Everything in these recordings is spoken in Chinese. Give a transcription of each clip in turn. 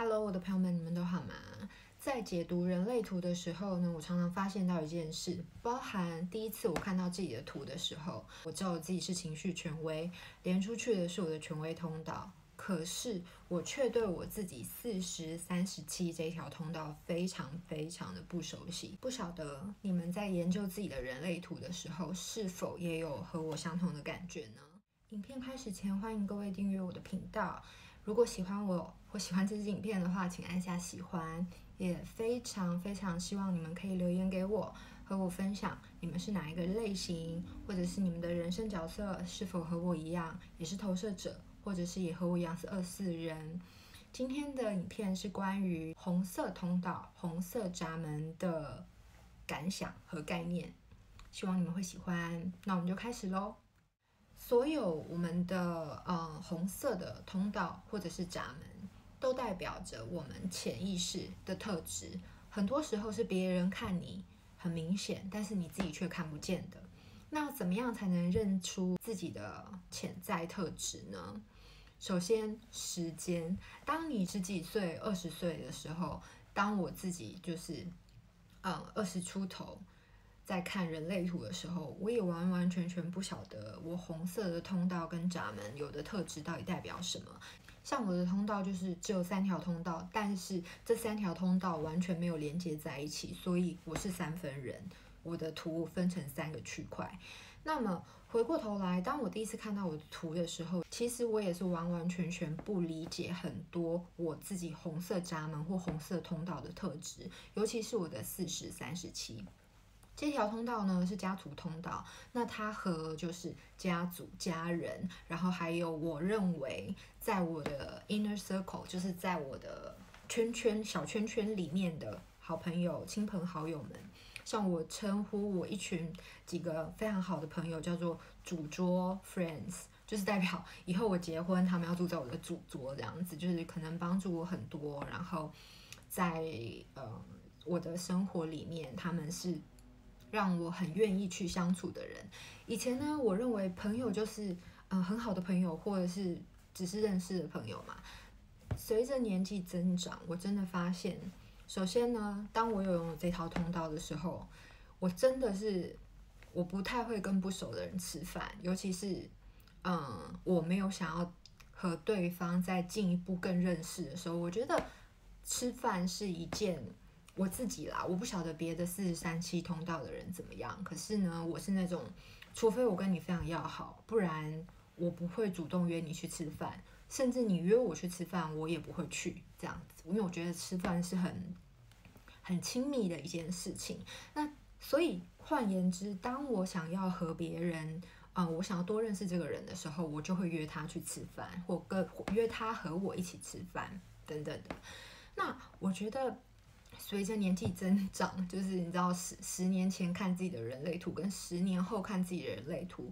Hello，我的朋友们，你们都好吗？在解读人类图的时候呢，我常常发现到一件事，包含第一次我看到自己的图的时候，我知道我自己是情绪权威，连出去的是我的权威通道，可是我却对我自己四十三十七这条通道非常非常的不熟悉。不晓得你们在研究自己的人类图的时候，是否也有和我相同的感觉呢？影片开始前，欢迎各位订阅我的频道。如果喜欢我我喜欢这支影片的话，请按下喜欢。也非常非常希望你们可以留言给我，和我分享你们是哪一个类型，或者是你们的人生角色是否和我一样，也是投射者，或者是也和我一样是二四人。今天的影片是关于红色通道、红色闸门的感想和概念，希望你们会喜欢。那我们就开始喽。所有我们的呃红色的通道或者是闸门，都代表着我们潜意识的特质。很多时候是别人看你很明显，但是你自己却看不见的。那怎么样才能认出自己的潜在特质呢？首先，时间。当你十几岁、二十岁的时候，当我自己就是嗯二十出头。在看人类图的时候，我也完完全全不晓得我红色的通道跟闸门有的特质到底代表什么。像我的通道就是只有三条通道，但是这三条通道完全没有连接在一起，所以我是三分人。我的图分成三个区块。那么回过头来，当我第一次看到我的图的时候，其实我也是完完全全不理解很多我自己红色闸门或红色通道的特质，尤其是我的四十三十七。这条通道呢是家族通道，那它和就是家族、家人，然后还有我认为在我的 inner circle，就是在我的圈圈、小圈圈里面的好朋友、亲朋好友们，像我称呼我一群几个非常好的朋友叫做主桌 friends，就是代表 以后我结婚，他们要住在我的主桌这样子，就是可能帮助我很多，然后在呃我的生活里面，他们是。让我很愿意去相处的人，以前呢，我认为朋友就是嗯、很好的朋友，或者是只是认识的朋友嘛。随着年纪增长，我真的发现，首先呢，当我有拥有这条通道的时候，我真的是我不太会跟不熟的人吃饭，尤其是嗯我没有想要和对方再进一步更认识的时候，我觉得吃饭是一件。我自己啦，我不晓得别的四十三期通道的人怎么样。可是呢，我是那种，除非我跟你非常要好，不然我不会主动约你去吃饭。甚至你约我去吃饭，我也不会去这样子，因为我觉得吃饭是很很亲密的一件事情。那所以换言之，当我想要和别人，啊、我想要多认识这个人的时候，我就会约他去吃饭，或跟约他和我一起吃饭等等的。那我觉得。随着年纪增长，就是你知道十十年前看自己的人类图，跟十年后看自己的人类图，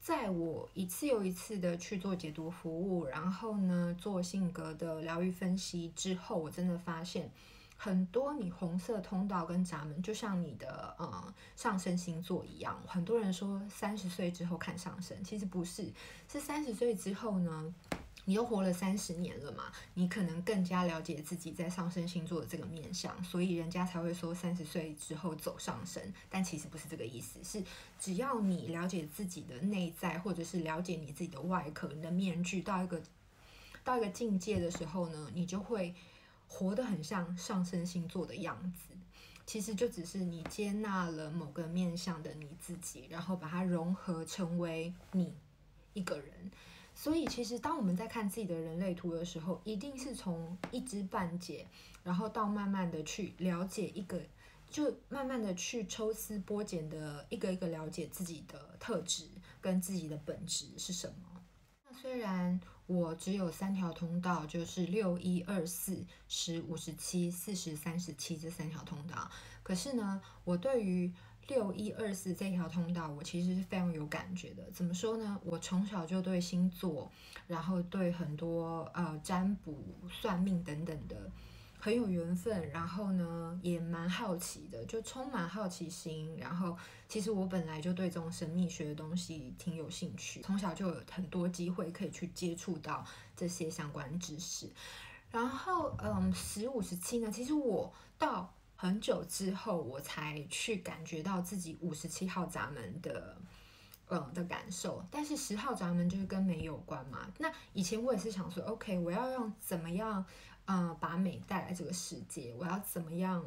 在我一次又一次的去做解读服务，然后呢做性格的疗愈分析之后，我真的发现很多你红色通道跟闸门，就像你的呃上升星座一样。很多人说三十岁之后看上升，其实不是，是三十岁之后呢。你又活了三十年了嘛，你可能更加了解自己在上升星座的这个面相，所以人家才会说三十岁之后走上升，但其实不是这个意思，是只要你了解自己的内在，或者是了解你自己的外壳、你的面具到一个到一个境界的时候呢，你就会活得很像上升星座的样子。其实就只是你接纳了某个面向的你自己，然后把它融合成为你一个人。所以，其实当我们在看自己的人类图的时候，一定是从一知半解，然后到慢慢的去了解一个，就慢慢的去抽丝剥茧的一个一个了解自己的特质跟自己的本质是什么。那虽然我只有三条通道，就是六一二四十五十七四十三十七这三条通道，可是呢，我对于六一二四这条通道，我其实是非常有感觉的。怎么说呢？我从小就对星座，然后对很多呃占卜、算命等等的很有缘分。然后呢，也蛮好奇的，就充满好奇心。然后，其实我本来就对这种神秘学的东西挺有兴趣，从小就有很多机会可以去接触到这些相关知识。然后，嗯，十五、十七呢，其实我到很久之后，我才去感觉到自己五十七号闸门的，嗯的感受。但是十号闸门就是跟美有关嘛。那以前我也是想说，OK，我要用怎么样，嗯，把美带来这个世界？我要怎么样，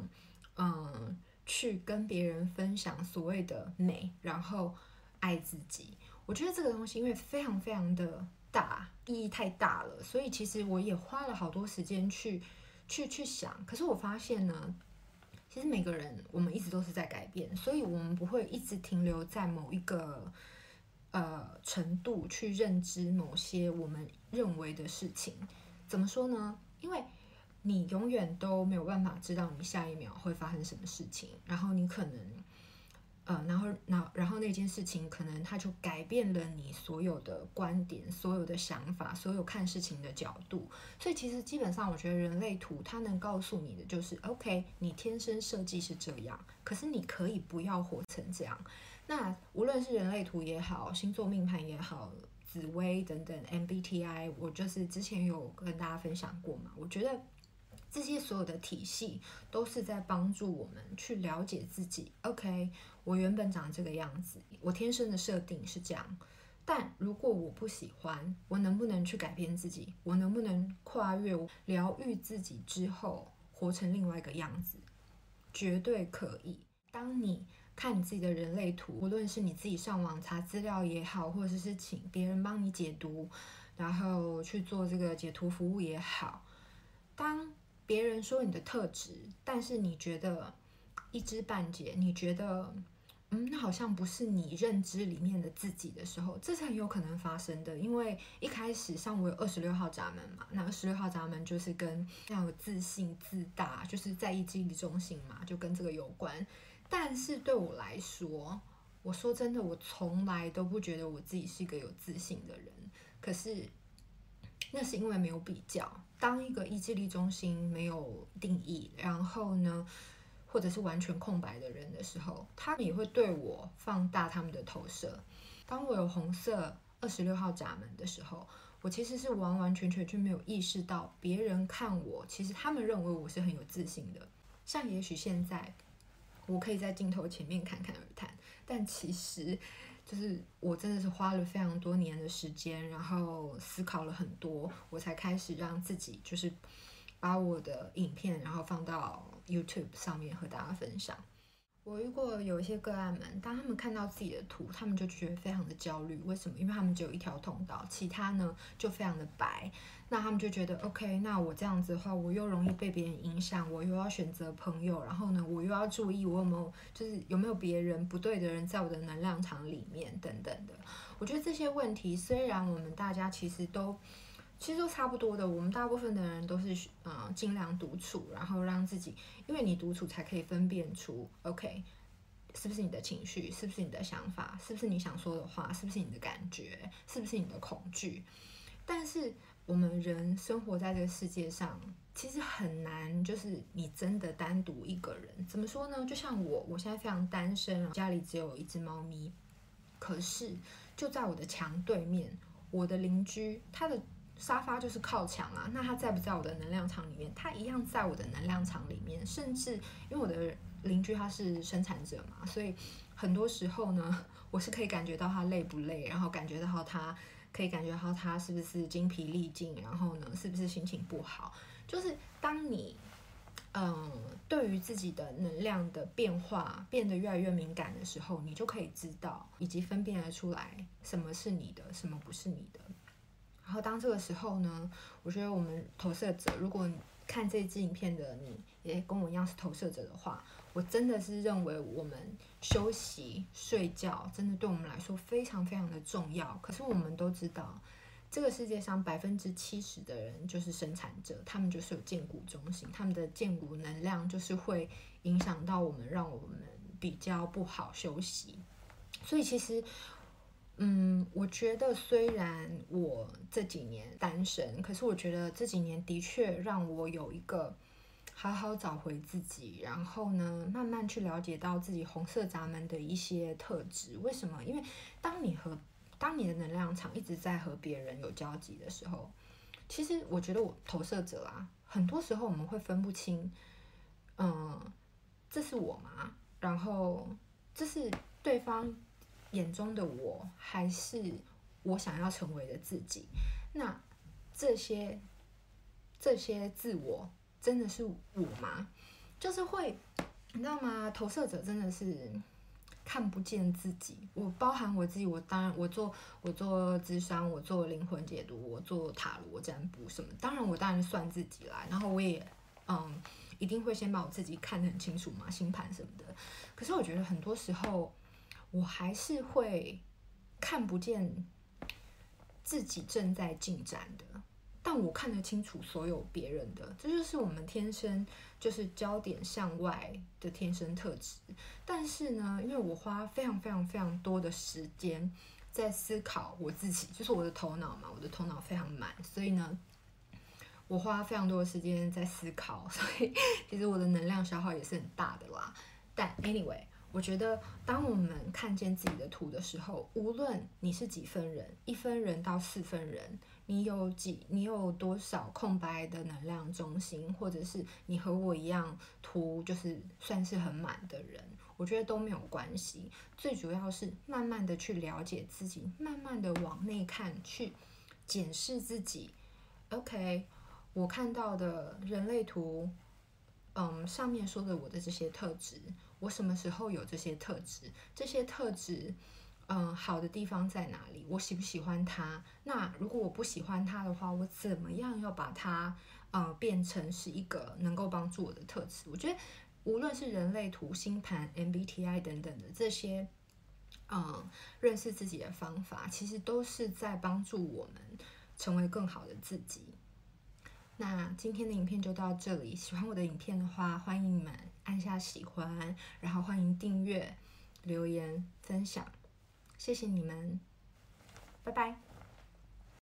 嗯，去跟别人分享所谓的美，然后爱自己。我觉得这个东西因为非常非常的大，意义太大了，所以其实我也花了好多时间去去去想。可是我发现呢，其实每个人我们一直都是在改变，所以我们不会一直停留在某一个呃程度去认知某些我们认为的事情。怎么说呢？因为你永远都没有办法知道你下一秒会发生什么事情，然后你可能。呃，然后，然然后那件事情可能它就改变了你所有的观点、所有的想法、所有看事情的角度。所以其实基本上，我觉得人类图它能告诉你的就是，OK，你天生设计是这样，可是你可以不要活成这样。那无论是人类图也好，星座命盘也好，紫微等等，MBTI，我就是之前有跟大家分享过嘛，我觉得。这些所有的体系都是在帮助我们去了解自己。OK，我原本长这个样子，我天生的设定是这样。但如果我不喜欢，我能不能去改变自己？我能不能跨越、疗愈自己之后，活成另外一个样子？绝对可以。当你看你自己的人类图，无论是你自己上网查资料也好，或者是请别人帮你解读，然后去做这个解图服务也好，当别人说你的特质，但是你觉得一知半解，你觉得嗯，那好像不是你认知里面的自己的时候，这是很有可能发生的。因为一开始像我有二十六号闸门嘛，那二十六号闸门就是跟要有自信、自大，就是在意记忆中心嘛，就跟这个有关。但是对我来说，我说真的，我从来都不觉得我自己是一个有自信的人。可是那是因为没有比较。当一个意志力中心没有定义，然后呢，或者是完全空白的人的时候，他们也会对我放大他们的投射。当我有红色二十六号闸门的时候，我其实是完完全全就没有意识到别人看我，其实他们认为我是很有自信的。像也许现在我可以在镜头前面侃侃而谈，但其实。就是我真的是花了非常多年的时间，然后思考了很多，我才开始让自己就是把我的影片，然后放到 YouTube 上面和大家分享。我遇过有一些个案们，当他们看到自己的图，他们就觉得非常的焦虑。为什么？因为他们只有一条通道，其他呢就非常的白。那他们就觉得，OK，那我这样子的话，我又容易被别人影响，我又要选择朋友，然后呢，我又要注意我有没有，就是有没有别人不对的人在我的能量场里面等等的。我觉得这些问题，虽然我们大家其实都。其实都差不多的，我们大部分的人都是嗯尽量独处，然后让自己，因为你独处才可以分辨出，OK，是不是你的情绪，是不是你的想法，是不是你想说的话，是不是你的感觉，是不是你的恐惧。但是我们人生活在这个世界上，其实很难，就是你真的单独一个人，怎么说呢？就像我，我现在非常单身，家里只有一只猫咪，可是就在我的墙对面，我的邻居，他的。沙发就是靠墙啊，那他在不在我的能量场里面？他一样在我的能量场里面，甚至因为我的邻居他是生产者嘛，所以很多时候呢，我是可以感觉到他累不累，然后感觉到他可以感觉到他是不是精疲力尽，然后呢，是不是心情不好？就是当你嗯对于自己的能量的变化变得越来越敏感的时候，你就可以知道以及分辨得出来什么是你的，什么不是你的。然后当这个时候呢，我觉得我们投射者，如果看这支影片的你也跟我一样是投射者的话，我真的是认为我们休息睡觉真的对我们来说非常非常的重要。可是我们都知道，这个世界上百分之七十的人就是生产者，他们就是有荐骨中心，他们的荐骨能量就是会影响到我们，让我们比较不好休息。所以其实。嗯，我觉得虽然我这几年单身，可是我觉得这几年的确让我有一个好好找回自己，然后呢，慢慢去了解到自己红色闸门的一些特质。为什么？因为当你和当你的能量场一直在和别人有交集的时候，其实我觉得我投射者啊，很多时候我们会分不清，嗯，这是我吗？然后这是对方眼中的我，还是我想要成为的自己？那这些这些自我真的是我吗？就是会，你知道吗？投射者真的是。看不见自己，我包含我自己，我当然我做我做智商，我做灵魂解读，我做塔罗占卜什么，当然我当然算自己啦，然后我也嗯一定会先把我自己看得很清楚嘛，星盘什么的。可是我觉得很多时候我还是会看不见自己正在进展的。但我看得清楚所有别人的，这就是我们天生就是焦点向外的天生特质。但是呢，因为我花非常非常非常多的时间在思考我自己，就是我的头脑嘛，我的头脑非常满，所以呢，我花非常多的时间在思考，所以 其实我的能量消耗也是很大的啦。但 anyway，我觉得当我们看见自己的图的时候，无论你是几分人，一分人到四分人。你有几？你有多少空白的能量中心，或者是你和我一样图就是算是很满的人，我觉得都没有关系。最主要是慢慢的去了解自己，慢慢的往内看，去检视自己。OK，我看到的人类图，嗯，上面说的我的这些特质，我什么时候有这些特质？这些特质。嗯，好的地方在哪里？我喜不喜欢它？那如果我不喜欢它的话，我怎么样要把它呃变成是一个能够帮助我的特质？我觉得无论是人类图、星盘、MBTI 等等的这些，嗯，认识自己的方法，其实都是在帮助我们成为更好的自己。那今天的影片就到这里，喜欢我的影片的话，欢迎你们按下喜欢，然后欢迎订阅、留言、分享。谢谢你们，拜拜。